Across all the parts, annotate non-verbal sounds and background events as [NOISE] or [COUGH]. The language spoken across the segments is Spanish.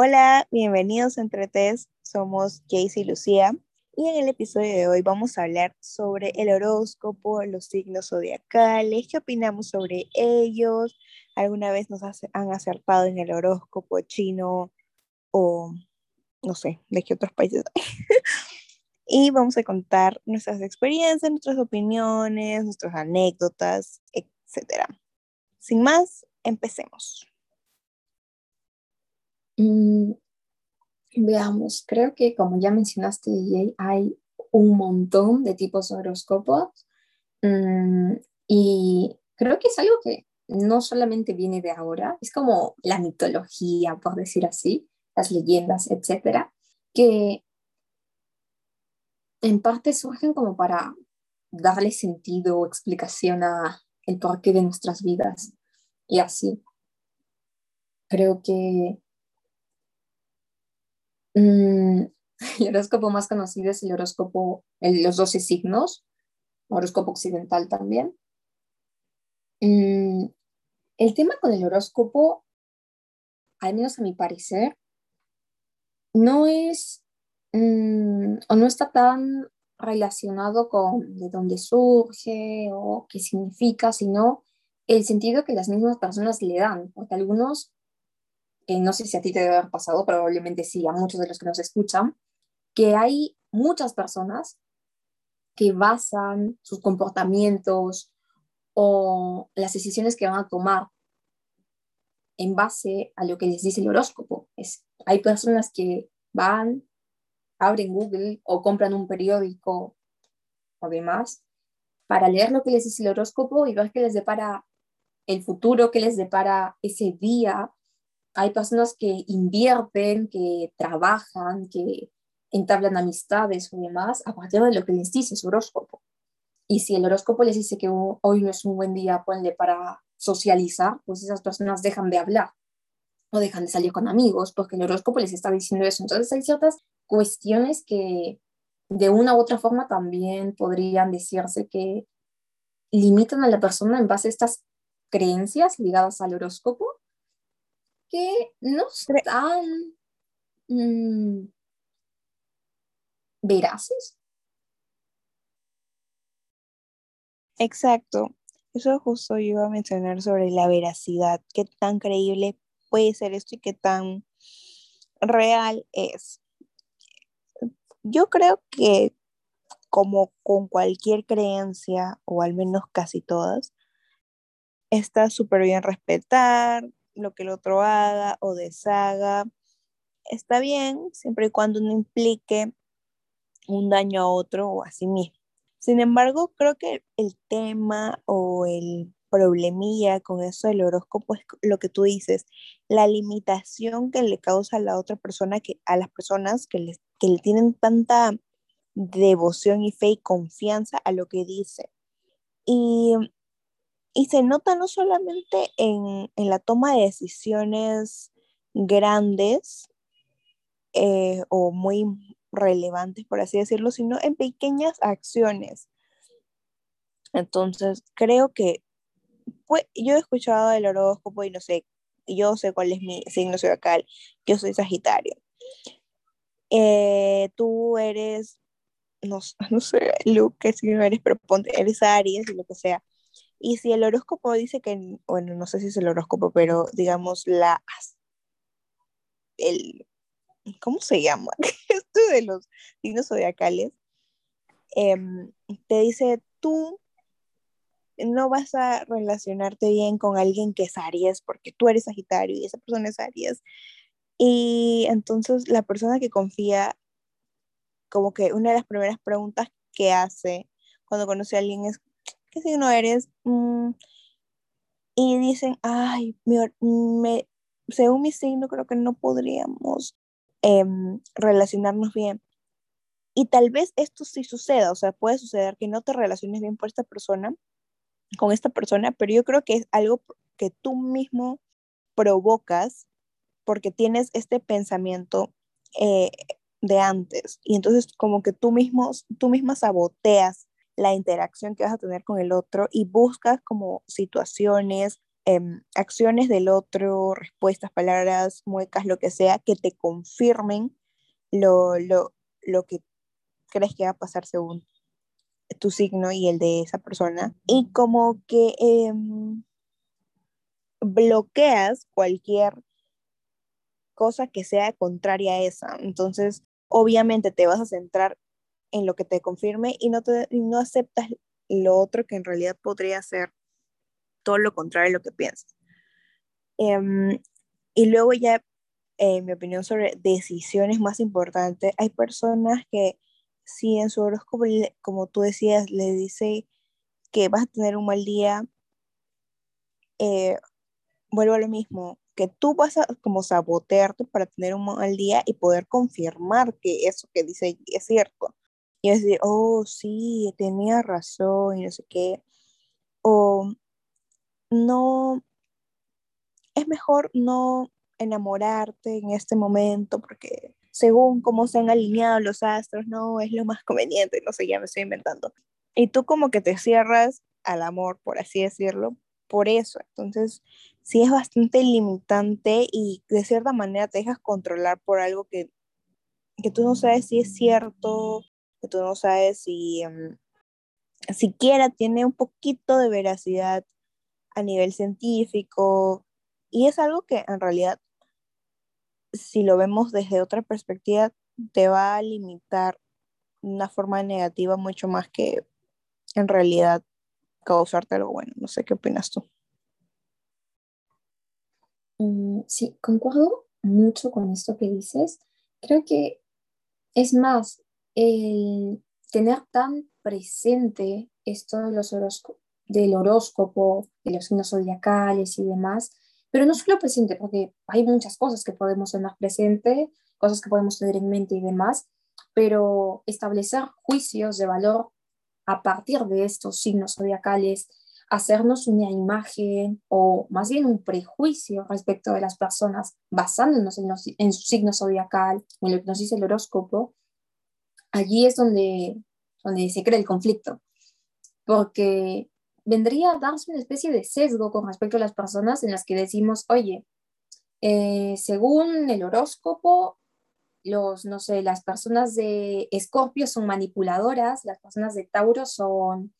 Hola, bienvenidos a Entre Test. Somos Jace y Lucía. Y en el episodio de hoy vamos a hablar sobre el horóscopo, los signos zodiacales, qué opinamos sobre ellos, alguna vez nos han acertado en el horóscopo chino o no sé, de qué otros países [LAUGHS] y vamos a contar nuestras experiencias, nuestras opiniones, nuestras anécdotas, etc. Sin más, empecemos. Mm, veamos, creo que como ya mencionaste, DJ, hay un montón de tipos de horóscopos mm, y creo que es algo que no solamente viene de ahora, es como la mitología, por decir así, las leyendas, etcétera, que en parte surgen como para darle sentido o explicación a el porqué de nuestras vidas y así. Creo que Mm, [LAUGHS] el horóscopo más conocido es el horóscopo, los 12 signos, horóscopo occidental también. Mm, el tema con el horóscopo, al menos a mi parecer, no es mm, o no está tan relacionado con de dónde surge o qué significa, sino el sentido que las mismas personas le dan, porque algunos no sé si a ti te debe haber pasado, probablemente sí, a muchos de los que nos escuchan, que hay muchas personas que basan sus comportamientos o las decisiones que van a tomar en base a lo que les dice el horóscopo. Es, hay personas que van, abren Google o compran un periódico o demás para leer lo que les dice el horóscopo y ver qué les depara el futuro, qué les depara ese día hay personas que invierten, que trabajan, que entablan amistades o demás a partir de lo que les dice su horóscopo. Y si el horóscopo les dice que hoy no es un buen día, ponle para socializar, pues esas personas dejan de hablar o dejan de salir con amigos porque el horóscopo les está diciendo eso. Entonces hay ciertas cuestiones que de una u otra forma también podrían decirse que limitan a la persona en base a estas creencias ligadas al horóscopo que no están mm, veraces. Exacto. Eso justo yo iba a mencionar sobre la veracidad, qué tan creíble puede ser esto y qué tan real es. Yo creo que como con cualquier creencia, o al menos casi todas, está súper bien respetar, lo que el otro haga o deshaga. Está bien siempre y cuando no implique un daño a otro o a sí mismo. Sin embargo, creo que el tema o el problemilla con eso del horóscopo es lo que tú dices, la limitación que le causa a la otra persona, que, a las personas que, que le tienen tanta devoción y fe y confianza a lo que dice. Y y se nota no solamente en, la toma de decisiones grandes eh, o muy relevantes, por así decirlo, sino en pequeñas acciones. Entonces, creo que pues, yo he escuchado el horóscopo y no sé, yo sé cuál es mi signo zodiacal, yo soy Sagitario. Eh, tú eres, no, no sé, Luke, qué signo eres, pero ponte, eres Aries y lo que sea. Y si el horóscopo dice que, bueno, no sé si es el horóscopo, pero digamos la, el, ¿cómo se llama? [LAUGHS] Esto de los signos zodiacales, em, te dice, tú no vas a relacionarte bien con alguien que es Aries, porque tú eres Sagitario y esa persona es Aries. Y entonces la persona que confía, como que una de las primeras preguntas que hace cuando conoce a alguien es, ¿qué signo eres? Mm, y dicen, ay, me, según mi signo creo que no podríamos em, relacionarnos bien. Y tal vez esto sí suceda, o sea, puede suceder que no te relaciones bien por esta persona, con esta persona, pero yo creo que es algo que tú mismo provocas porque tienes este pensamiento eh, de antes y entonces como que tú mismo, tú misma saboteas la interacción que vas a tener con el otro y buscas como situaciones, em, acciones del otro, respuestas, palabras, muecas, lo que sea, que te confirmen lo, lo, lo que crees que va a pasar según tu signo y el de esa persona. Y como que em, bloqueas cualquier cosa que sea contraria a esa. Entonces, obviamente te vas a centrar en lo que te confirme y no, te, no aceptas lo otro que en realidad podría ser todo lo contrario a lo que piensas. Em, y luego ya, en mi opinión sobre decisiones más importantes, hay personas que si en su horóscopo, como tú decías, le dice que vas a tener un mal día, eh, vuelvo a lo mismo, que tú vas a como sabotearte para tener un mal día y poder confirmar que eso que dice es cierto. Y decir, oh, sí, tenía razón y no sé qué. O no, es mejor no enamorarte en este momento porque según cómo se han alineado los astros, no es lo más conveniente, no sé, ya me estoy inventando. Y tú como que te cierras al amor, por así decirlo, por eso. Entonces, sí es bastante limitante y de cierta manera te dejas controlar por algo que, que tú no sabes si es cierto, que tú no sabes si um, siquiera tiene un poquito de veracidad a nivel científico. Y es algo que en realidad, si lo vemos desde otra perspectiva, te va a limitar de una forma negativa mucho más que en realidad causarte algo bueno. No sé qué opinas tú. Mm, sí, concuerdo mucho con esto que dices. Creo que es más, el tener tan presente esto de los del horóscopo, de los signos zodiacales y demás, pero no solo presente, porque hay muchas cosas que podemos tener presente, cosas que podemos tener en mente y demás, pero establecer juicios de valor a partir de estos signos zodiacales, hacernos una imagen o más bien un prejuicio respecto de las personas basándonos en, en su signo zodiacal o en lo que nos dice el horóscopo, allí es donde, donde se crea el conflicto, porque vendría a darse una especie de sesgo con respecto a las personas en las que decimos, oye, eh, según el horóscopo, los, no sé, las personas de Escorpio son manipuladoras, las personas de Tauro son,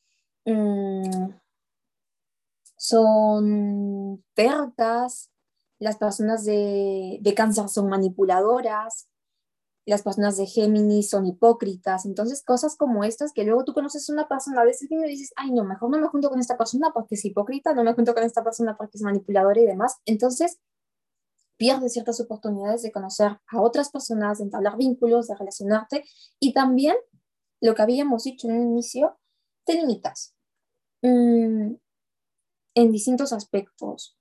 mm, son tercas, las personas de, de cáncer son manipuladoras, las personas de Géminis son hipócritas, entonces cosas como estas que luego tú conoces a una persona, a veces y dices, ay no, mejor no me junto con esta persona porque es hipócrita, no me junto con esta persona porque es manipuladora y demás, entonces pierdes ciertas oportunidades de conocer a otras personas, de entablar vínculos, de relacionarte y también lo que habíamos dicho en un inicio, te limitas. Mm, en distintos aspectos.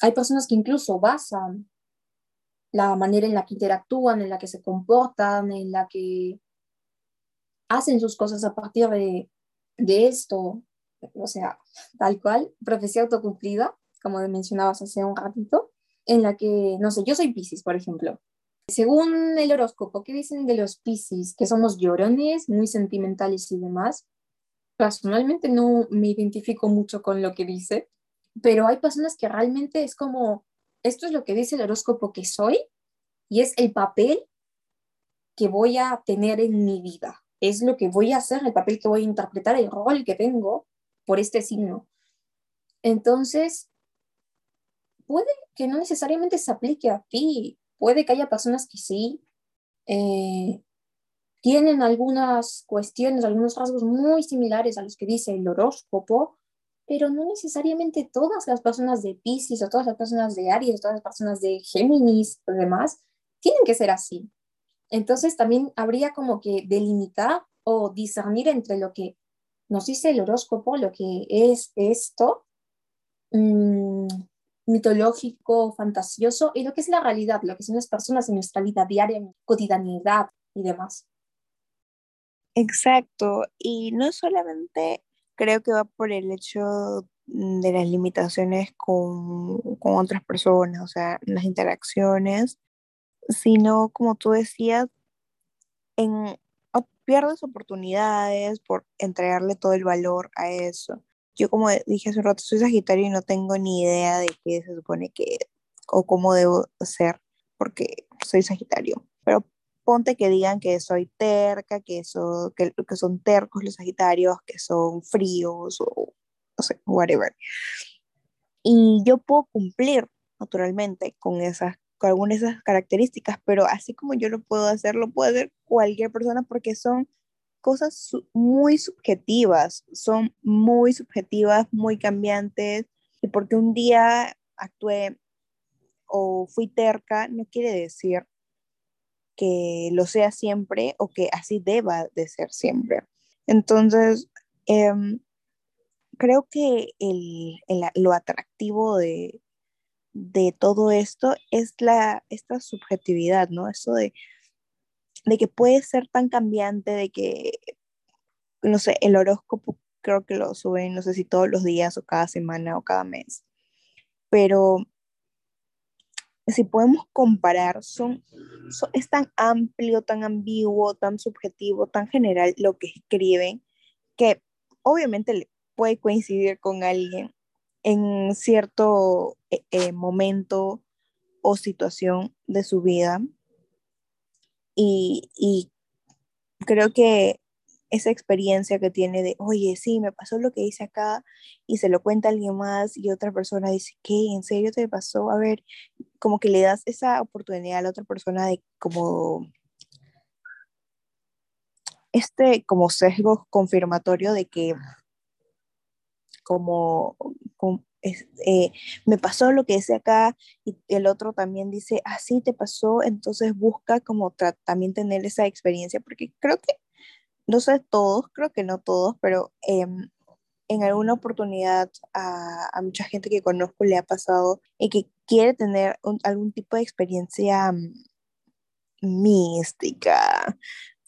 Hay personas que incluso basan la manera en la que interactúan, en la que se comportan, en la que hacen sus cosas a partir de, esto, o sea, tal cual, profecía autocumplida, como mencionabas hace un ratito, en la que, no sé, yo soy Pisces, por ejemplo. Según el horóscopo, ¿qué dicen de los Pisces? Que somos llorones, muy sentimentales y demás personalmente no me identifico mucho con lo que dice, pero hay personas que realmente es como, esto es lo que dice el horóscopo que soy y es el papel que voy a tener en mi vida, es lo que voy a hacer, el papel que voy a interpretar, el rol que tengo por este signo. Entonces, puede que no necesariamente se aplique a ti, puede que haya personas que sí, eh, tienen algunas cuestiones, algunos rasgos muy similares a los que dice el horóscopo, pero no necesariamente todas las personas de Pisces o todas las personas de Aries o todas las personas de Géminis o demás tienen que ser así. Entonces también habría como que delimitar o discernir entre lo que nos dice el horóscopo, lo que es esto, mm, mitológico, fantasioso, y lo que es la realidad, lo que son las personas en nuestra vida diaria, cotidianidad y demás. Exacto, y no solamente creo que va por el hecho de las limitaciones con, otras personas, o sea, las interacciones, sino como tú decías, en, pierdes oportunidades por entregarle todo el valor a eso. yo como dije hace un rato, soy Sagitario y no tengo ni idea de qué se supone que o cómo debo ser, porque soy Sagitario. Pero ponte que digan que soy terca, que, eso, que, que son tercos los Sagitarios, que son fríos o no sé, whatever. Y yo puedo cumplir naturalmente con esas con algunas de esas características, pero así como yo lo puedo hacer, lo puede hacer cualquier persona porque son cosas muy subjetivas, son muy subjetivas, muy cambiantes, y porque un día actué o fui terca, no quiere decir que lo sea siempre o que así deba de ser siempre. Entonces, em, creo que el, lo atractivo de, de todo esto es la, esta subjetividad, ¿no? Eso de, de que puede ser tan cambiante, de que, no sé, el horóscopo creo que lo suben, no sé si todos los días o cada semana o cada mes, pero si podemos comparar, son, es tan amplio, tan ambiguo, tan subjetivo, tan general lo que escriben, que obviamente puede coincidir con alguien en cierto eh, eh, momento o situación de su vida. Y, y, creo que esa experiencia que tiene de, oye, sí, me pasó lo que hice acá y se lo cuenta alguien más y otra persona dice, ¿qué? ¿En serio te pasó? A ver, como que le das esa oportunidad a la otra persona de como este como sesgo confirmatorio de que como, eh, me pasó lo que dice acá y el otro también dice, así te pasó, entonces busca como también tener esa experiencia, porque creo que, no sé todos, creo que no todos, pero em, en alguna oportunidad a, a, mucha gente que conozco le ha pasado y que quiere tener algún tipo de experiencia mm, mística,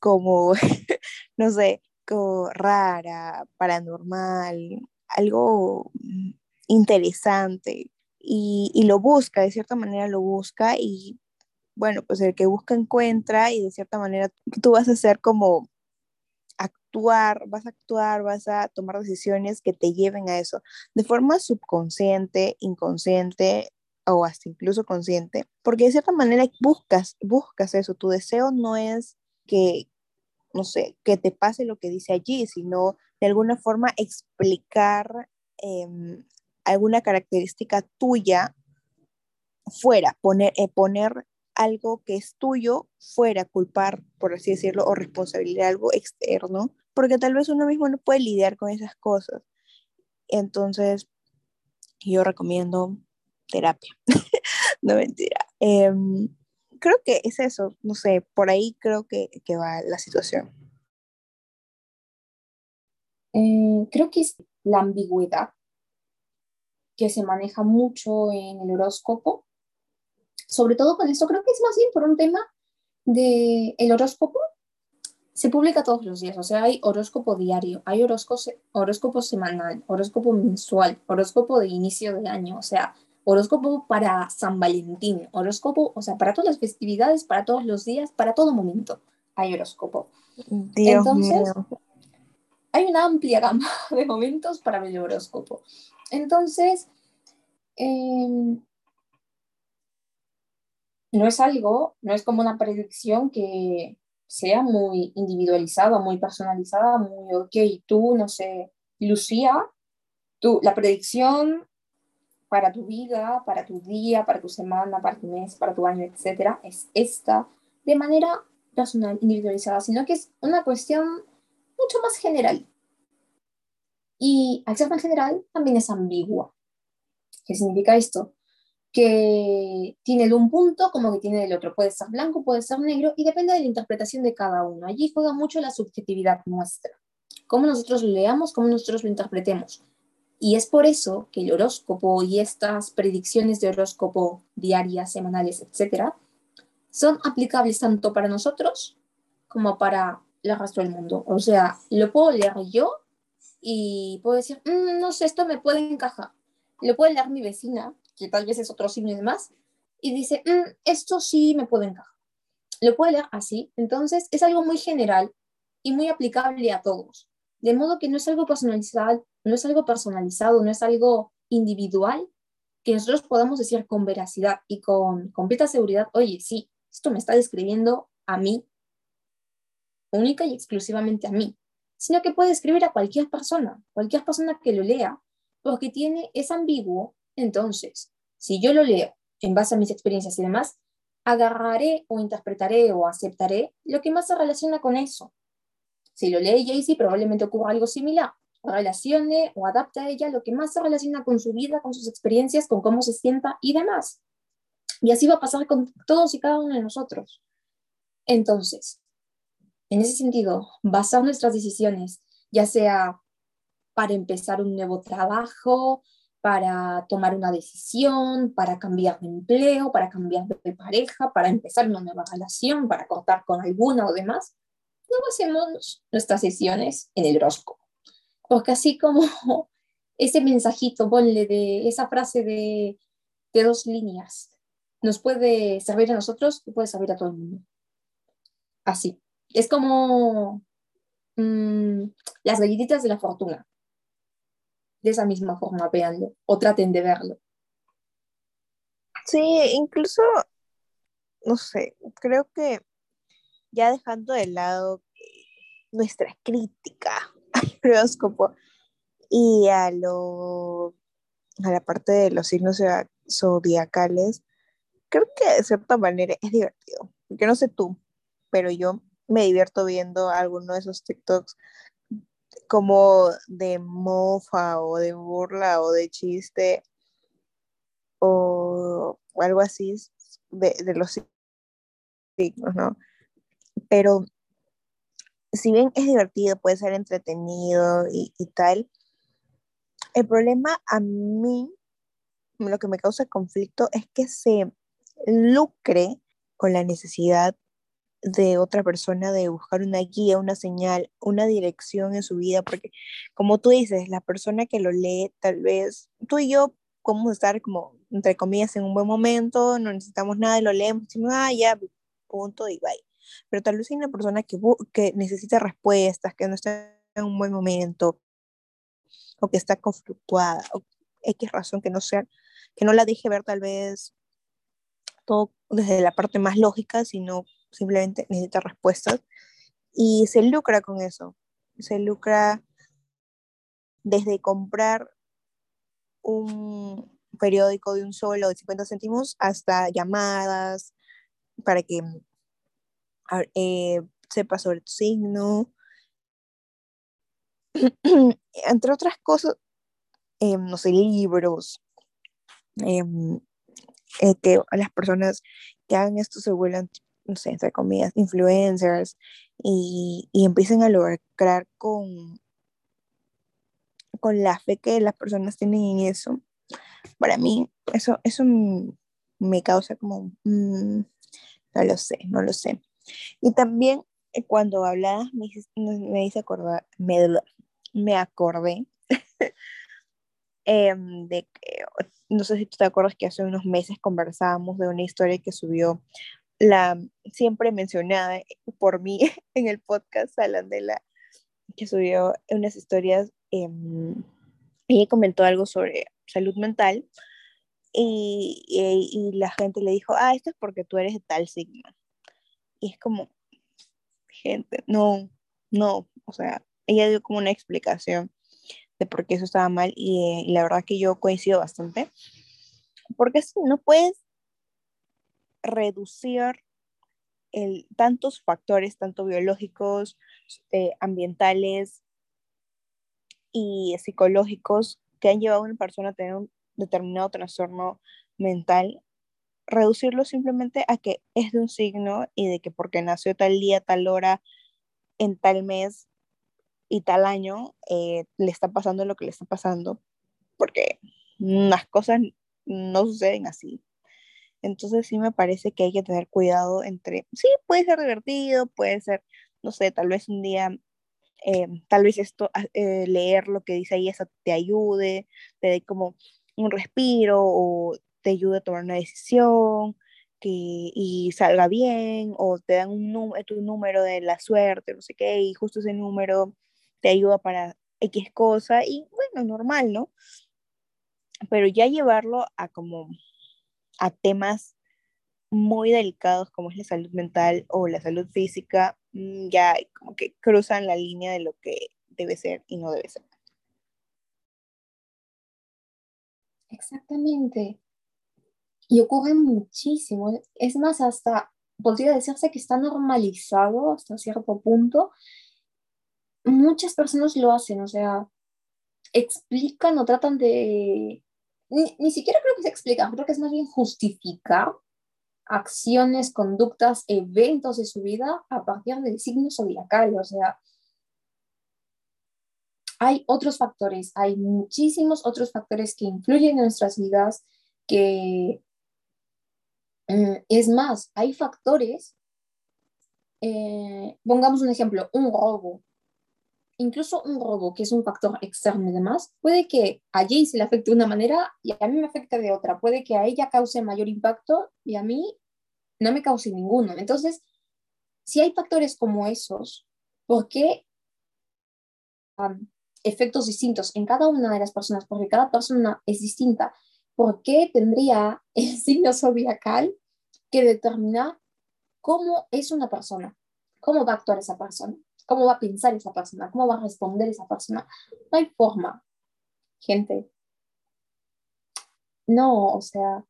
como, [LAUGHS] no sé, como rara, paranormal, algo mm, interesante y, y, lo busca, de cierta manera lo busca y bueno, pues el que busca encuentra y de cierta manera tú vas a hacer como actuar, vas a actuar, vas a tomar decisiones que te lleven a eso de forma subconsciente, inconsciente o hasta incluso consciente, porque de cierta manera buscas, buscas eso, tu deseo no es que, no sé, que te pase lo que dice allí, sino de alguna forma explicar eh, alguna característica tuya fuera, poner, eh, poner algo que es tuyo fuera, culpar, por así decirlo, o responsabilizar algo externo, porque tal vez uno mismo no puede lidiar con esas cosas. Entonces, yo recomiendo terapia, [LAUGHS] no mentira. Em, creo que es eso, no sé, por ahí creo que, que va la situación. Eh, creo que es la ambigüedad que se maneja mucho en el horóscopo. Sobre todo con esto, creo que es más bien por un tema de el horóscopo se publica todos los días, o sea, hay horóscopo diario, hay horóscopo, horóscopo semanal, horóscopo mensual, horóscopo de inicio de año, o sea, horóscopo para San Valentín, horóscopo, o sea, para todas las festividades, para todos los días, para todo momento hay horóscopo. Dios Entonces, mío. hay una amplia gama [LAUGHS] de momentos para ver el horóscopo. Entonces, em, no es algo, no es como una predicción que sea muy individualizada, muy personalizada, muy, ok, tú, no sé, Lucía, tú, la predicción para tu vida, para tu día, para tu semana, para tu mes, para tu año, etcétera, es esta, de manera personal, individualizada, sino que es una cuestión mucho más general. Y al ser tan general, también es ambigua. ¿Qué significa esto? Que tiene de un punto como que tiene del otro. Puede ser blanco, puede ser negro, y depende de la interpretación de cada uno. Allí juega mucho la subjetividad nuestra. Cómo nosotros lo leamos, cómo nosotros lo interpretemos. Y es por eso que el horóscopo y estas predicciones de horóscopo diarias, semanales, etcétera, son aplicables tanto para nosotros como para el resto del mundo. O sea, lo puedo leer yo y puedo decir, mm, no sé, esto me puede encajar. Lo puede leer mi vecina, que tal vez es otro signo y demás, y dice, mm, esto sí me puede encajar. Lo puede leer así. Entonces, es algo muy general y muy aplicable a todos. De modo que no es algo personalizado, no es algo personalizado, no es algo individual que nosotros podamos decir con veracidad y con completa seguridad, oye, sí, esto me está describiendo a mí, única y exclusivamente a mí, sino que puede escribir a cualquier persona, cualquier persona que lo lea, porque tiene, es ambiguo, entonces, si yo lo leo en base a mis experiencias y demás, agarraré o interpretaré o aceptaré lo que más se relaciona con eso. Si lo lee Jaycee, probablemente ocurra algo similar. Relacione o adapte a ella lo que más se relaciona con su vida, con sus experiencias, con cómo se sienta y demás. Y así va a pasar con todos y cada uno de nosotros. Entonces, en ese sentido, basar nuestras decisiones, ya sea para empezar un nuevo trabajo, para tomar una decisión, para cambiar de empleo, para cambiar de pareja, para empezar una nueva relación, para cortar con alguna o demás, no hacemos nuestras decisiones en el horóscopo. Porque así como [LAUGHS] ese mensajito, ponle de esa frase de, de dos líneas, nos puede servir a nosotros y puede servir a todo el mundo. Así. Es como mmm, las galletitas de la fortuna de esa misma forma, véanlo o traten de verlo. Sí, incluso, no sé, creo que ya dejando de lado nuestra crítica [LAUGHS] al horóscopo y a lo a la parte de los signos zodiacales, creo que de cierta manera es divertido. Porque no sé tú, pero yo me divierto viendo alguno de esos TikToks como de mofa o de burla o de chiste o, algo así de, los signos, ¿no? Pero si bien es divertido, puede ser entretenido y, y tal, el problema a mí, lo que me causa conflicto es que se lucre con la necesidad de otra persona, de buscar una guía, una señal, una dirección en su vida, porque como tú dices, la persona que lo lee, tal vez tú y yo podemos estar como, entre comillas, en un buen momento, no necesitamos nada y lo leemos, decimos, ah, ya, punto y bye. Pero tal vez hay una persona que, que necesita respuestas, que no está en un buen momento, o que está conflictuada, o X razón que no sea, que no la deje ver tal vez todo desde la parte más lógica, sino simplemente necesita respuestas y se lucra con eso. Se lucra desde comprar un periódico de un solo de 50 céntimos hasta llamadas para que eh, sepa sobre tu signo. [CLEARS THROAT] Entre otras cosas, em, no sé, libros, em, eh, que las personas que hagan esto se vuelvan no sé, entre comillas, influencers y, y empiecen a lograr con, con la fe que las personas tienen en eso, para mí eso, eso me causa como, mm, no lo sé, no lo sé. Y también eh, cuando hablabas me, me hice acordar, me, me acordé [LAUGHS] em, de que, no sé si tú te acuerdas que hace unos meses conversábamos de una historia que subió la siempre mencionada por mí [LAUGHS] en el podcast la que subió unas historias, eh, ella comentó algo sobre salud mental y, la gente le dijo, ah, esto es porque tú eres de tal signo. Y es como, gente, no, no, o sea, ella dio como una explicación de por qué eso estaba mal y, y la verdad que yo coincido bastante, porque no puedes reducir tantos factores, tanto biológicos, eh, ambientales y psicológicos que han llevado a una persona a tener un determinado trastorno mental, reducirlo simplemente a que es de un signo y de que porque nació tal día, tal hora, en tal mes y tal año, eh, le está pasando lo que le está pasando, porque las cosas no suceden así. Entonces sí me parece que hay que tener cuidado entre, sí, puede ser divertido, puede ser, no sé, tal vez un día, eh, tal vez esto, ah, eh, leer lo que dice ahí, eso te ayude, te dé como un respiro o te ayude a tomar una decisión que, y salga bien, o te dan un número, tu número de la suerte, no sé qué, y justo ese número te ayuda para X cosa, y bueno, normal, ¿no? Pero ya llevarlo a como a temas muy delicados como es la salud mental o la salud física, mm, ya como que cruzan la línea de lo que debe ser y no debe ser. Exactamente. Y ocurre muchísimo. Es más, hasta podría decirse que está normalizado hasta cierto punto. Muchas personas lo hacen, o sea, explican o tratan de... Ni, ni siquiera creo que se explica, creo que es más bien justificar acciones, conductas, eventos de su vida a partir del signo zodiacal. O sea, hay otros factores, hay muchísimos otros factores que influyen en nuestras vidas, que mm, es más, hay factores, eh, pongamos un ejemplo, un robo, incluso un robo, que es un factor externo y demás, puede que a Jay se le afecte de una manera y a mí me afecte de otra, puede que a ella cause mayor impacto y a mí no me cause ninguno. Entonces, si hay factores como esos, ¿por qué efectos distintos en cada una de las personas? Porque cada persona es distinta. ¿Por qué tendría [LAUGHS] el signo zodiacal que determinar cómo es una persona? ¿Cómo va a actuar esa persona? ¿Cómo va a pensar esa persona? ¿Cómo va a responder esa persona? No hay forma, gente. No, o sea,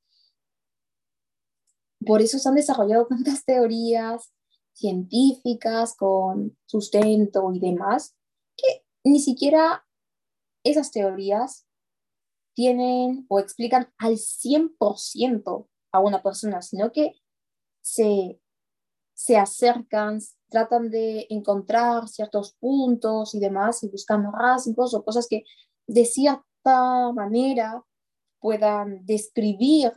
por eso se han desarrollado tantas teorías científicas con sustento y demás, que ni siquiera esas teorías tienen o explican al 100% a una persona, sino que se, se acercan, tratan de encontrar ciertos puntos y demás y buscan rasgos o cosas que de cierta manera puedan describir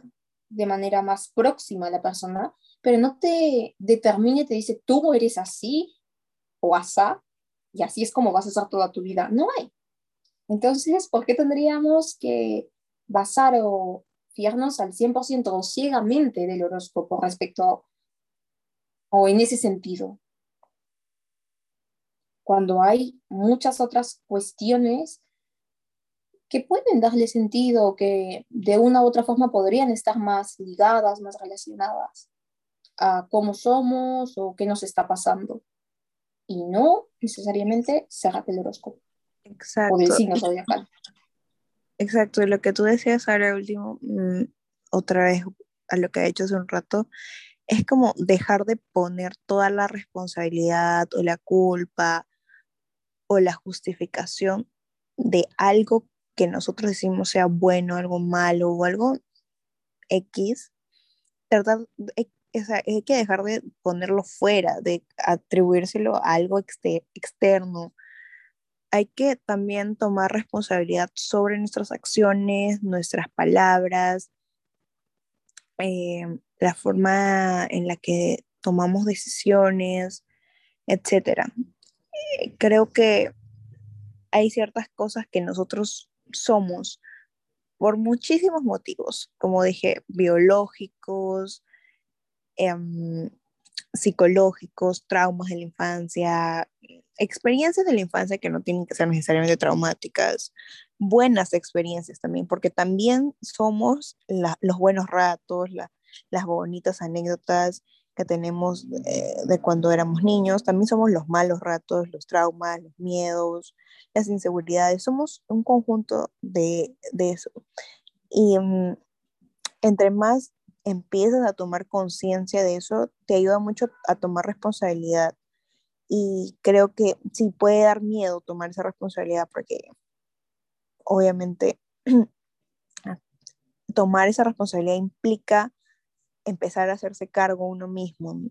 de manera más próxima a la persona, pero no te determine, te dice, tú eres así o asá, y así es como vas a ser toda tu vida. No hay. Entonces, ¿por qué tendríamos que basar o fiarnos al 100% o ciegamente del horóscopo respecto o en ese sentido? Cuando hay muchas otras cuestiones que pueden darle sentido, que de una u otra forma podrían estar más ligadas, más relacionadas a cómo somos o qué nos está pasando. Y no necesariamente ser el horóscopo. Exacto. O del signo zodiacal. Exacto, lo que tú decías ahora último, mm, otra vez a lo que ha hecho hace un rato, es como dejar de poner toda la responsabilidad o la culpa o la justificación de algo que nosotros decimos sea bueno, algo malo o algo X, tratar, hay que dejar de ponerlo fuera, de atribuírselo a algo externo. Hay que también tomar responsabilidad sobre nuestras acciones, nuestras palabras, eh, la forma en la que tomamos decisiones, etc. Creo que hay ciertas cosas que nosotros somos por muchísimos motivos, como dije, biológicos, em, psicológicos, traumas de la infancia, experiencias de la infancia que no tienen que ser necesariamente traumáticas, buenas experiencias también, porque también somos los buenos ratos, las bonitas anécdotas que tenemos eh, de cuando éramos niños, también somos los malos ratos, los traumas, los miedos, las inseguridades, somos un conjunto de, eso. Y mm, entre más empiezas a tomar conciencia de eso, te ayuda mucho a tomar responsabilidad. Y creo que sí puede dar miedo tomar esa responsabilidad porque obviamente [CLEARS THROAT] tomar esa responsabilidad implica empezar a hacerse cargo uno mismo.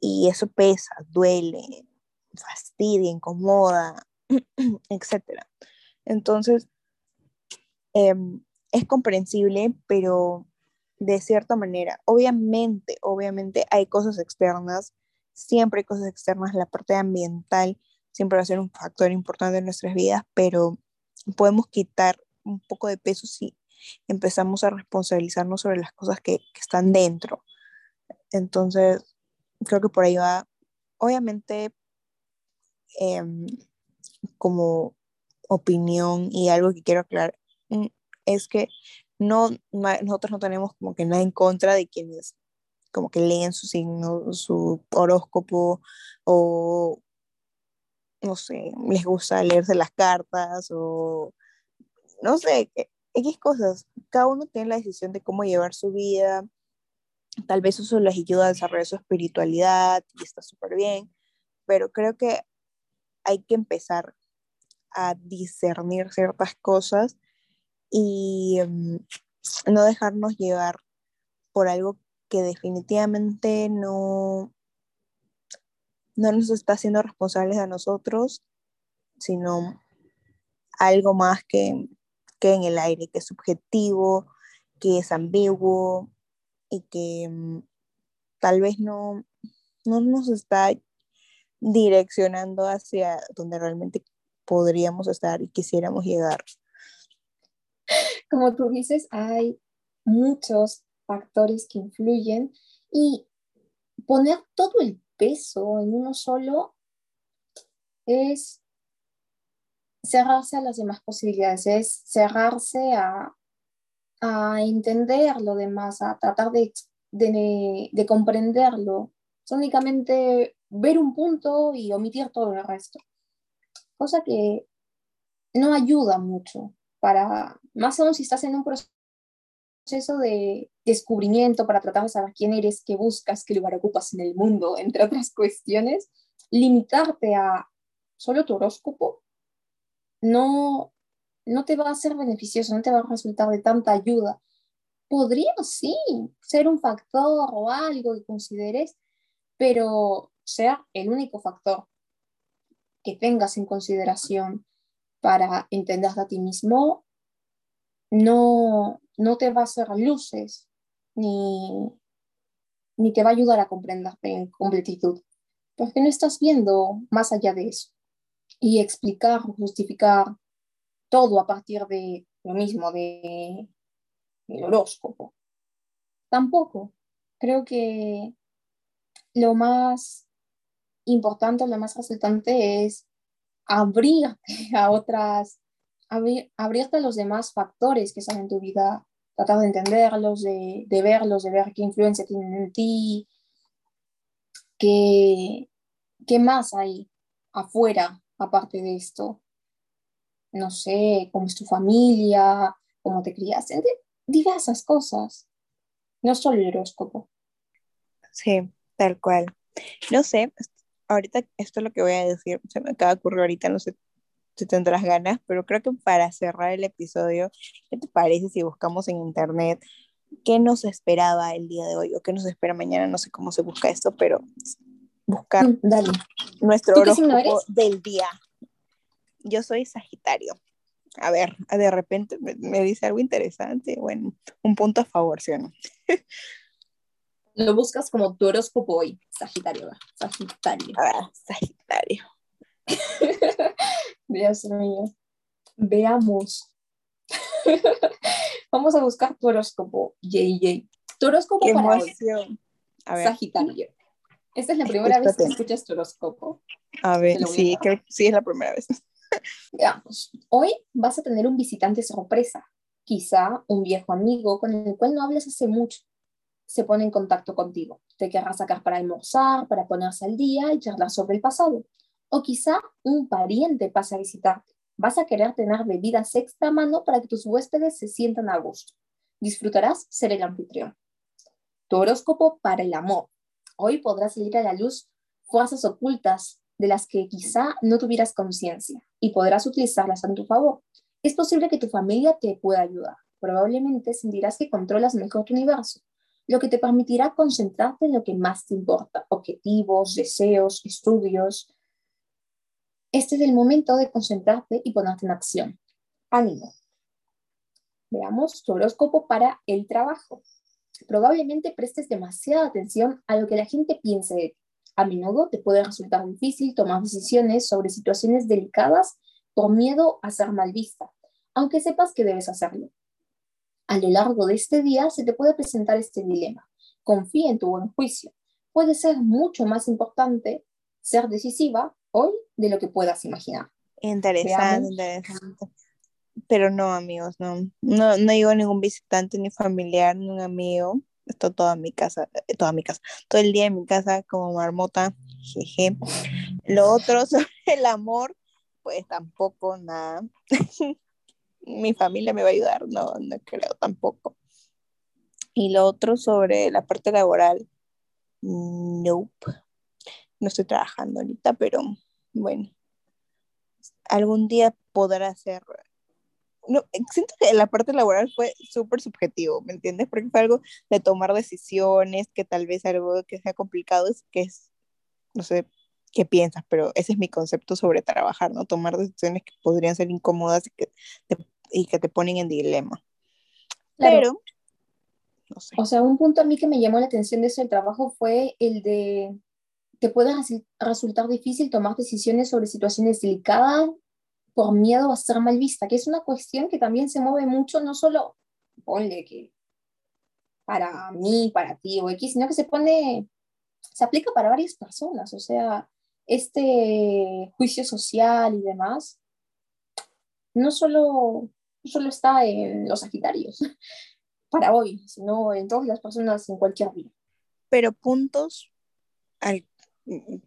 Y eso pesa, duele, fastidia, incomoda, [CLEARS THROAT] etc. Entonces, em, es comprensible, pero de cierta manera, obviamente, obviamente hay cosas externas, siempre hay cosas externas, la parte ambiental siempre va a ser un factor importante en nuestras vidas, pero podemos quitar un poco de peso si empezamos a responsabilizarnos sobre las cosas que, están dentro. Entonces, creo que por ahí va, obviamente, em, como opinión y algo que quiero aclarar mm, es que no, nosotros no tenemos como que nada en contra de quienes como que leen su signo, su horóscopo o no sé, les gusta leerse las cartas o no sé, X cosas. Cada uno tiene la decisión de cómo llevar su vida. Tal vez eso les ayuda a desarrollar su espiritualidad y está súper bien, pero creo que hay que empezar a discernir ciertas cosas y mm, no dejarnos llevar por algo que definitivamente no, no nos está haciendo responsables a nosotros, sino algo más que, que en el aire, que es subjetivo, que es ambiguo y que mm, tal vez no, no nos está direccionando hacia donde realmente podríamos estar y quisiéramos llegar. Como tú dices, hay muchos factores que influyen y poner todo el peso en uno solo es cerrarse a las demás posibilidades, es cerrarse a, a entender lo demás, a tratar de, de, de comprenderlo. Es únicamente ver un punto y omitir todo el resto. Cosa que no ayuda mucho para, más aún si estás en un proceso de descubrimiento para tratar de saber quién eres, qué buscas, qué lugar ocupas en el mundo, [LAUGHS] entre otras cuestiones, limitarte a solo tu horóscopo no, no te va a ser beneficioso, no te va a resultar de tanta ayuda. Podría sí ser un factor o algo que consideres, pero sea el único factor que tengas en consideración para entenderte a ti mismo, no, no te va a hacer luces ni, ni te va a ayudar a comprenderte en completitud, porque no estás viendo más allá de eso y explicar, justificar todo a partir de lo mismo, de el horóscopo. Tampoco. Creo que lo más importante, lo más resultante es abrirte [LAUGHS] a otras, abrirte a los demás factores que están en tu vida, tratar de entenderlos, de, de verlos, de ver qué influencia tienen en ti, qué, qué más hay afuera aparte de esto? No sé, cómo es tu familia, cómo te criaste, diversas cosas, no solo el horóscopo. Sí, tal cual. No sé, ahorita esto es lo que voy a decir, se me acaba de ocurrir ahorita, no sé si tendrás ganas, pero creo que para cerrar el episodio, ¿qué te parece si buscamos en internet qué nos esperaba el día de hoy o qué nos espera mañana? No sé cómo se busca esto, pero buscar mm, nuestro horóscopo del día. Yo soy Sagitario. A ver, de repente me, dice algo interesante. Bueno, un punto a favor, ¿sí o no? Lo buscas como tu horóscopo hoy, Sagitario. Sagitario. Ah, Sagitario. [LAUGHS] Dios mío. Veamos. [LAUGHS] Vamos a buscar tu horóscopo, JJ. Tu horóscopo para hoy. Sagitario. Esta es la primera vez que escuchas tu horóscopo. A ver, sí, creo que sí es la primera vez. [LAUGHS] Veamos, hoy vas a tener un visitante sorpresa, quizá un viejo amigo con el cual no hablas hace mucho. Se pone en contacto contigo, te querrá sacar para almorzar, para ponerse al día y charlar sobre el pasado. O quizá un pariente pasa a visitarte. Vas a querer tener bebidas extra mano para que tus huéspedes se sientan a gusto. Disfrutarás ser el anfitrión. Tu horóscopo para el amor. Hoy podrás salir a la luz fuerzas ocultas de las que quizá no tuvieras conciencia y podrás utilizarlas a tu favor. Es posible que tu familia te pueda ayudar. Probablemente sentirás que controlas mejor tu universo, lo que te permitirá concentrarte en lo que más te importa, objetivos, deseos, estudios. Este es el momento de concentrarte y ponerte en acción. Ánimo. Veamos tu horóscopo para el trabajo probablemente prestes demasiada atención a lo que la gente piense de ti. A menudo te puede resultar difícil tomar decisiones sobre situaciones delicadas por miedo a ser mal vista, aunque sepas que debes hacerlo. A lo largo de este día se te puede presentar este dilema. Confía en tu buen juicio. Puede ser mucho más importante ser decisiva hoy de lo que puedas imaginar. Interesante, interesante. Pero no, amigos, no. No, no llegó ningún visitante, ni familiar, ni un amigo. Esto toda mi casa, eh, toda mi casa, todo el día en mi casa como marmota, jeje. Lo otro [LAUGHS] sobre el amor, pues tampoco nada. [LAUGHS] mi familia me va a ayudar, no, no creo tampoco. Y lo otro sobre la parte laboral, nope. No estoy trabajando ahorita, pero bueno, algún día podrá ser. No, siento que la parte laboral fue súper subjetivo, ¿me entiendes? Porque fue algo de tomar decisiones, que tal vez algo que sea complicado es que es, no sé qué piensas, pero ese es mi concepto sobre trabajar, ¿no? Tomar decisiones que podrían ser incómodas y que te, y que te ponen en dilema. Pero, no sé. O sea, un punto a mí que me llamó la atención de ese trabajo fue el de te puede resultar difícil tomar decisiones sobre situaciones delicadas por miedo a ser mal vista, que es una cuestión que también se mueve mucho, no solo, ponle que para mí, para ti o X, sino que se pone, se aplica para varias personas, o sea, este juicio social y demás, no solo, no solo está en los Sagitarios [LAUGHS] para hoy, sino en todas las personas en cualquier día. Pero puntos al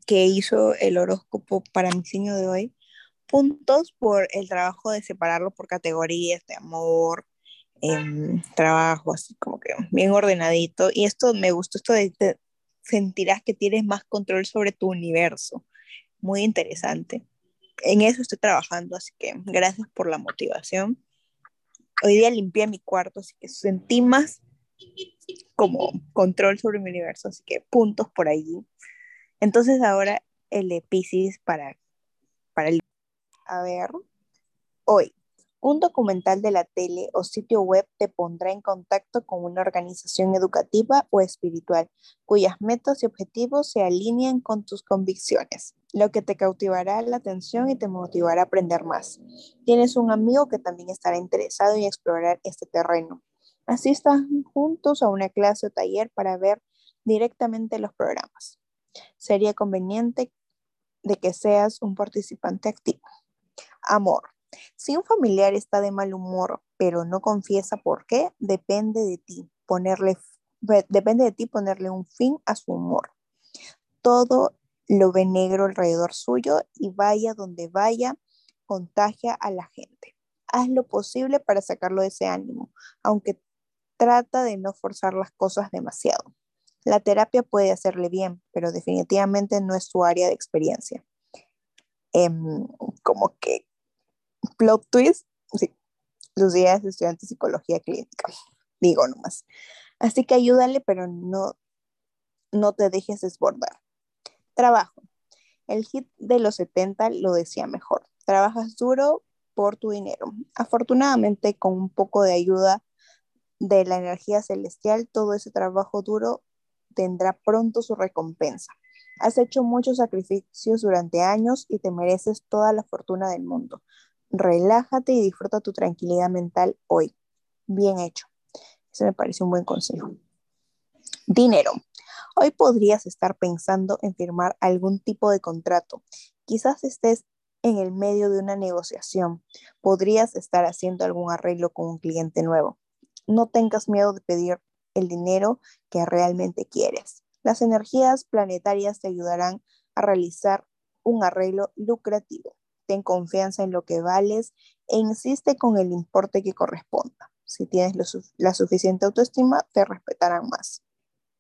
que hizo el horóscopo para mi signo de hoy, puntos por el trabajo de separarlo por categorías de amor, em, trabajo, así como que bien ordenadito. Y esto me gustó, esto de sentirás que tienes más control sobre tu universo. Muy interesante. En eso estoy trabajando, así que gracias por la motivación. Hoy día limpié mi cuarto, así que sentí más como control sobre mi universo, así que puntos por allí. Entonces ahora el de para, para el... A ver, hoy, un documental de la tele o sitio web te pondrá en contacto con una organización educativa o espiritual cuyas metas y objetivos se alinean con tus convicciones, lo que te cautivará la atención y te motivará a aprender más. Tienes un amigo que también estará interesado en explorar este terreno. Asistan juntos a una clase o taller para ver directamente los programas sería conveniente de que seas un participante activo. Amor. Si un familiar está de mal humor, pero no confiesa por qué, depende de ti ponerle, depende de ti ponerle un fin a su humor. Todo lo ve negro alrededor suyo y vaya donde vaya, contagia a la gente. Haz lo posible para sacarlo de ese ánimo, aunque trata de no forzar las cosas demasiado. La terapia puede hacerle bien, pero definitivamente no es su área de experiencia. Em, como que plot twist, sí, Lucía es estudiante de psicología clínica, digo nomás. Así que ayúdale, pero no, no te dejes desbordar. Trabajo. El hit de los 70 lo decía mejor. Trabajas duro por tu dinero. Afortunadamente, con un poco de ayuda de la energía celestial, todo ese trabajo duro tendrá pronto su recompensa. Has hecho muchos sacrificios durante años y te mereces toda la fortuna del mundo. Relájate y disfruta tu tranquilidad mental hoy. Bien hecho. Ese me parece un buen consejo. Dinero. Hoy podrías estar pensando en firmar algún tipo de contrato. Quizás estés en el medio de una negociación. Podrías estar haciendo algún arreglo con un cliente nuevo. No tengas miedo de pedir el dinero que realmente quieres. Las energías planetarias te ayudarán a realizar un arreglo lucrativo. Ten confianza en lo que vales e insiste con el importe que corresponda. Si tienes la suficiente autoestima, te respetarán más.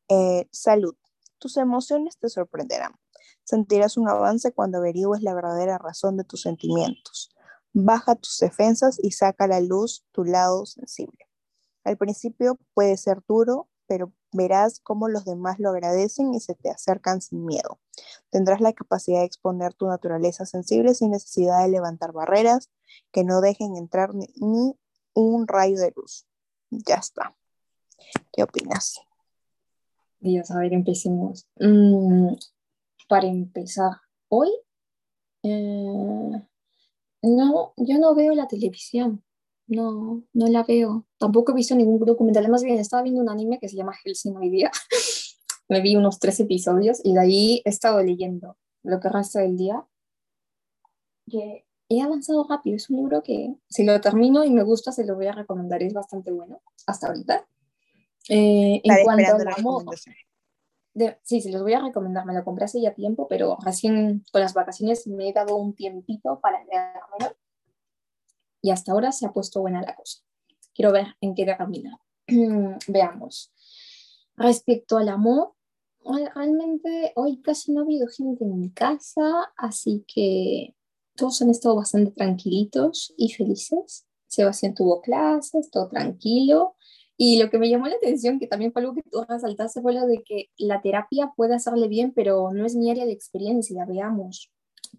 Eh, salud. Tus emociones te sorprenderán. Sentirás un avance cuando averigües la verdadera razón de tus sentimientos. Baja tus defensas y saca a la luz tu lado sensible. Al principio puede ser duro, pero verás cómo los demás lo agradecen y se te acercan sin miedo. Tendrás la capacidad de exponer tu naturaleza sensible sin necesidad de levantar barreras que no dejen entrar ni, un rayo de luz. Ya está. ¿Qué opinas? Dios, a ver, empecemos. Mm, para empezar, hoy eh, no, yo no veo la televisión. No, no la veo. Tampoco he visto ningún documental. Más bien, estaba viendo un anime que se llama Helsing hoy día. [LAUGHS] Me vi unos tres episodios y de ahí he estado leyendo lo que resta del día. Que he avanzado rápido. Es un libro que si lo termino y me gusta, se lo voy a recomendar. Es bastante bueno hasta ahorita. Eh, en cuanto al amor, sí, se los voy a recomendar. Me lo compré hace ya tiempo, pero recién con las vacaciones me he dado un tiempito para leerlo. Y hasta ahora se ha puesto buena la cosa. Quiero ver en qué termina. [CLEARS THROAT] Veamos. Respecto al amor, realmente hoy casi no ha habido gente en mi casa, así que todos han estado bastante tranquilitos y felices. Sebastián tuvo clases, todo tranquilo. Y lo que me llamó la atención, que también fue algo que tú resaltaste, fue lo de que la terapia puede hacerle bien, pero no es mi área de experiencia, veamos.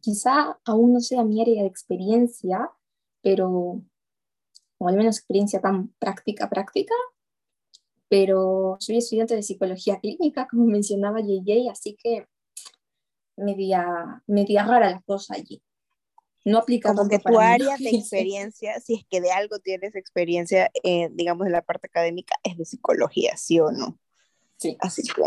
Quizá aún no sea mi área de experiencia, pero, o al menos experiencia tan práctica, práctica, pero soy estudiante de psicología clínica, [LAUGHS] como mencionaba JJ, así que media, media rara la cosa allí. No aplica como que tu área [LAUGHS] de experiencia, si es que de algo tienes experiencia, eh, digamos, en la parte académica, es de psicología, ¿sí o no? Sí. Así que,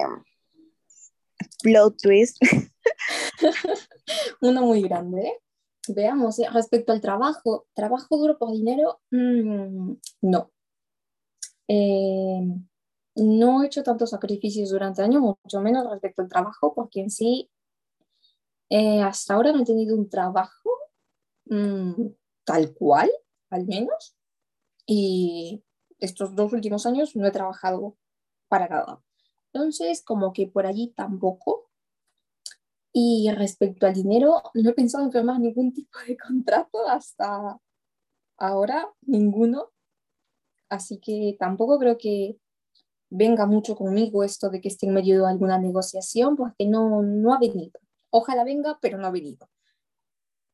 plot twist. [LAUGHS] Uno muy grande. Veamos, eh, respecto al trabajo, ¿trabajo duro por dinero? Mm, no. Eh, no he hecho tantos sacrificios durante años, mucho menos respecto al trabajo, porque en sí, hasta ahora no he tenido un trabajo Mm, tal cual, al menos. Y estos dos últimos años no he trabajado para nada. Entonces, como que por allí tampoco. Y respecto al dinero, no he pensado en firmar ningún tipo de [LAUGHS] contrato hasta ahora, ninguno. Así que tampoco creo que venga mucho conmigo esto de que esté en medio de alguna negociación, porque no, no ha venido. Ojalá venga, pero no ha venido.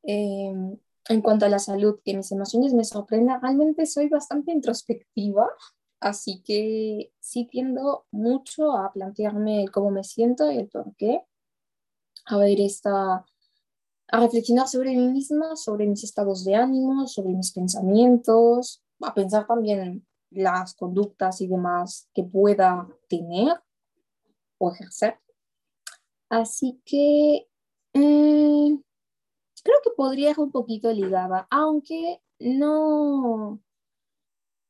Em, en cuanto a la salud, que mis emociones me sorprendan, realmente soy bastante introspectiva, así que sí tiendo mucho a plantearme cómo me siento y el por qué. A ver, esta, a reflexionar sobre mí misma, sobre mis estados de ánimo, sobre mis pensamientos, a pensar también las conductas y demás que pueda tener o ejercer. Así que eh, creo que podría ser un poquito ligada, aunque no,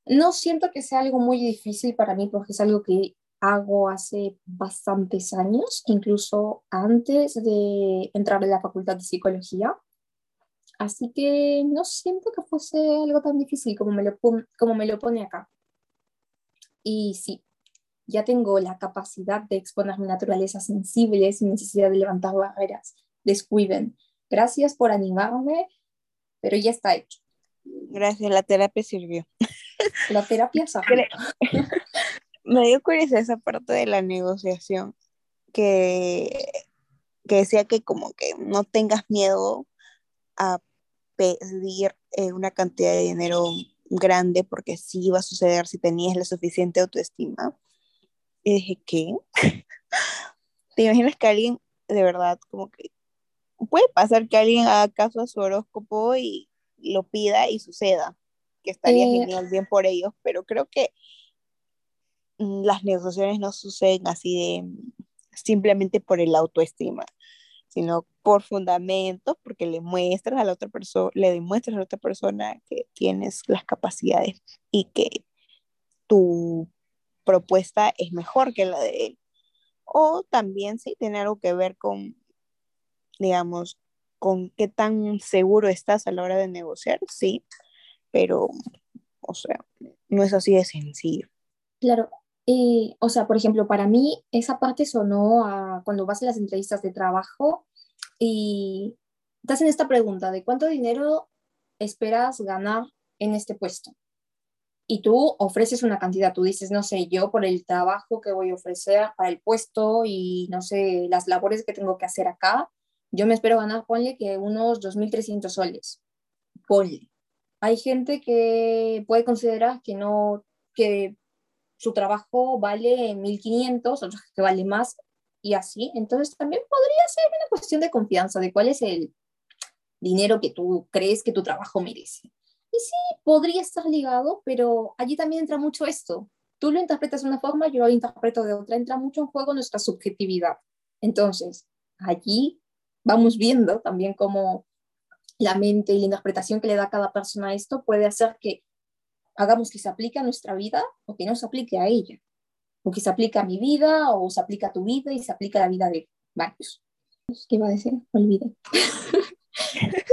no siento que sea algo muy difícil para mí porque es algo que hago hace bastantes años, incluso antes de entrar en la facultad de psicología. Así que no siento que fuese algo tan difícil como me lo, como me lo pone acá. Y sí, ya tengo la capacidad de exponer mi naturaleza sensible sin necesidad de levantar barreras. Descuiden, Gracias por animarme, pero ya está hecho. Gracias, la terapia sirvió. La terapia sirvió. [LAUGHS] Me dio curiosidad esa parte de la negociación, que, que decía que como que no tengas miedo a pedir eh, una cantidad de dinero grande porque sí iba a suceder si tenías la suficiente autoestima. Y dije, ¿qué? [LAUGHS] ¿Te imaginas que alguien de verdad como que puede pasar que alguien haga caso a su horóscopo y lo pida y suceda, que estaría eh, genial bien por ellos, pero creo que las negociaciones no suceden así de simplemente por el autoestima, sino por fundamentos, porque le muestras a la otra persona, le demuestras a la otra persona que tienes las capacidades y que tu propuesta es mejor que la de él. O también sí tiene algo que ver con digamos, con qué tan seguro estás a la hora de negociar, sí, pero, o sea, no es así de sencillo. Claro, y, o sea, por ejemplo, para mí esa parte sonó cuando vas a las entrevistas de trabajo y te hacen esta pregunta de cuánto dinero esperas ganar en este puesto. Y tú ofreces una cantidad, tú dices, no sé, yo por el trabajo que voy a ofrecer para el puesto y no sé, las labores que tengo que hacer acá, yo me espero ganar, ponle que unos 2.300 soles. Ponle. Hay gente que puede considerar que no, que su trabajo vale 1.500, otros que vale más y así. Entonces también podría ser una cuestión de confianza, de cuál es el dinero que tú crees que tu trabajo merece. Y sí, podría estar ligado, pero allí también entra mucho esto. Tú lo interpretas de una forma, yo lo interpreto de otra. Entra mucho en juego nuestra subjetividad. Entonces, allí vamos viendo también cómo la mente y la interpretación que le da cada persona a esto puede hacer que hagamos que se aplique a nuestra vida o que no se aplique a ella. O que se aplique a mi vida o se aplique a tu vida y se aplique a la vida de varios. ¿Qué iba a decir? Olvide. [LAUGHS]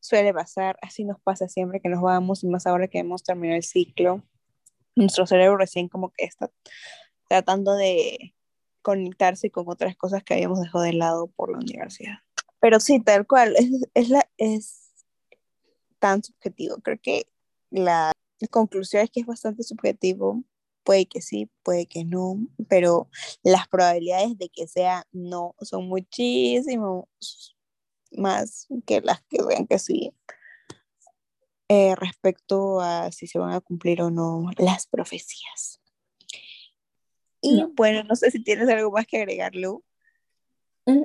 Suele pasar, así nos pasa siempre que nos vamos y más ahora que hemos terminado el ciclo. Nuestro cerebro recién como que está tratando de conectarse con otras cosas que habíamos dejado de lado por la universidad. Pero sí, tal cual, es, es, la, es tan subjetivo. Creo que la conclusión es que es bastante subjetivo. Puede que sí, puede que no, pero las probabilidades de que sea no son muchísimo más que las que vean que sí. Eh, respecto a si se van a cumplir o no las profecías. Y bueno, no sé si tienes algo más que agregar, Lu. Mm,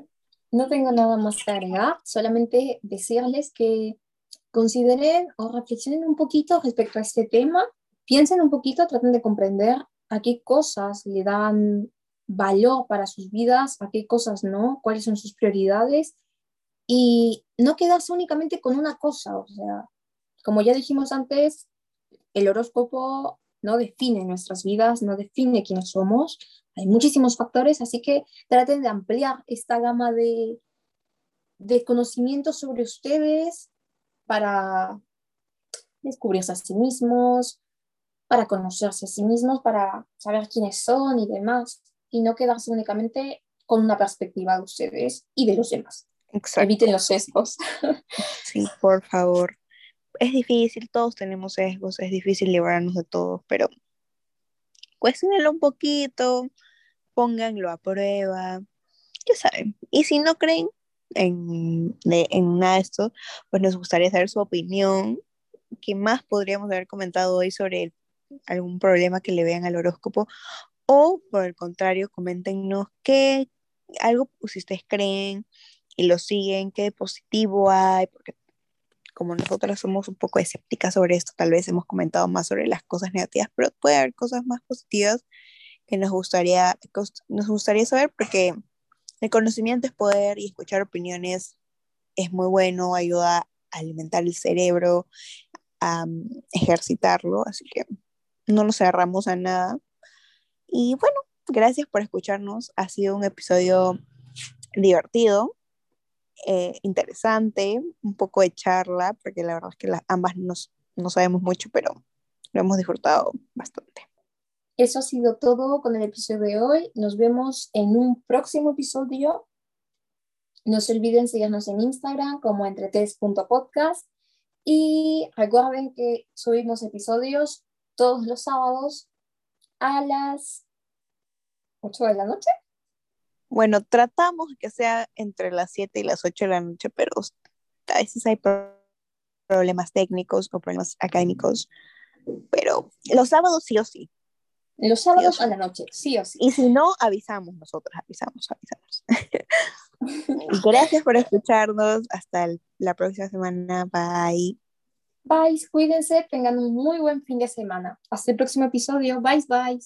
no tengo nada más que agregar, solamente decirles que consideren o reflexionen un poquito respecto a este tema, piensen un poquito, traten de comprender a qué cosas le dan valor para sus vidas, a qué cosas no, cuáles son sus prioridades y no quedarse únicamente con una cosa, o sea, como ya dijimos antes, el horóscopo no define nuestras vidas, no define quiénes somos. Hay muchísimos factores, así que traten de ampliar esta gama de, de conocimientos sobre ustedes para descubrirse a sí mismos, para conocerse a sí mismos, para saber quiénes son y demás, y no quedarse únicamente con una perspectiva de ustedes y de los demás. Eviten los sesgos. [LAUGHS] Sí, por favor es difícil, todos tenemos sesgos, es difícil librarnos de todos, pero cuestionenlo un poquito, pónganlo a prueba, ya saben. Y si no creen en, en nada de pues nos gustaría saber su opinión. ¿Qué más podríamos haber comentado hoy sobre algún problema que le vean al horóscopo? O por el contrario, coméntenos qué algo si ustedes creen y lo siguen, qué positivo hay, porque como nosotras somos un poco escépticas sobre esto, tal vez hemos comentado más sobre las cosas negativas, pero puede haber cosas más positivas que nos gustaría, nos gustaría saber porque el conocimiento es poder y escuchar opiniones es muy bueno, ayuda a alimentar el cerebro, a mm, ejercitarlo, así que no nos cerramos a nada. Y bueno, gracias por escucharnos, ha sido un episodio divertido, eh, interesante, un poco de charla, porque la verdad es que las, ambas nos, no sabemos mucho, pero lo hemos disfrutado bastante. Eso ha sido todo con el episodio de hoy. Nos vemos en un próximo episodio. No se olviden seguirnos en Instagram como entretes.podcast y recuerden que subimos episodios todos los sábados a las 8 de la noche. Bueno, tratamos que sea entre las 7 y las 8 de la noche, pero a veces hay problemas técnicos o problemas académicos, pero los sábados sí o sí. Los sábados a la noche, sí o sí. Y si no, avisamos nosotros, avisamos, avisamos. [LAUGHS] Gracias por escucharnos. Hasta la próxima semana. Bye. Bye, cuídense, tengan un muy buen fin de semana. Hasta el próximo episodio. Bye, bye.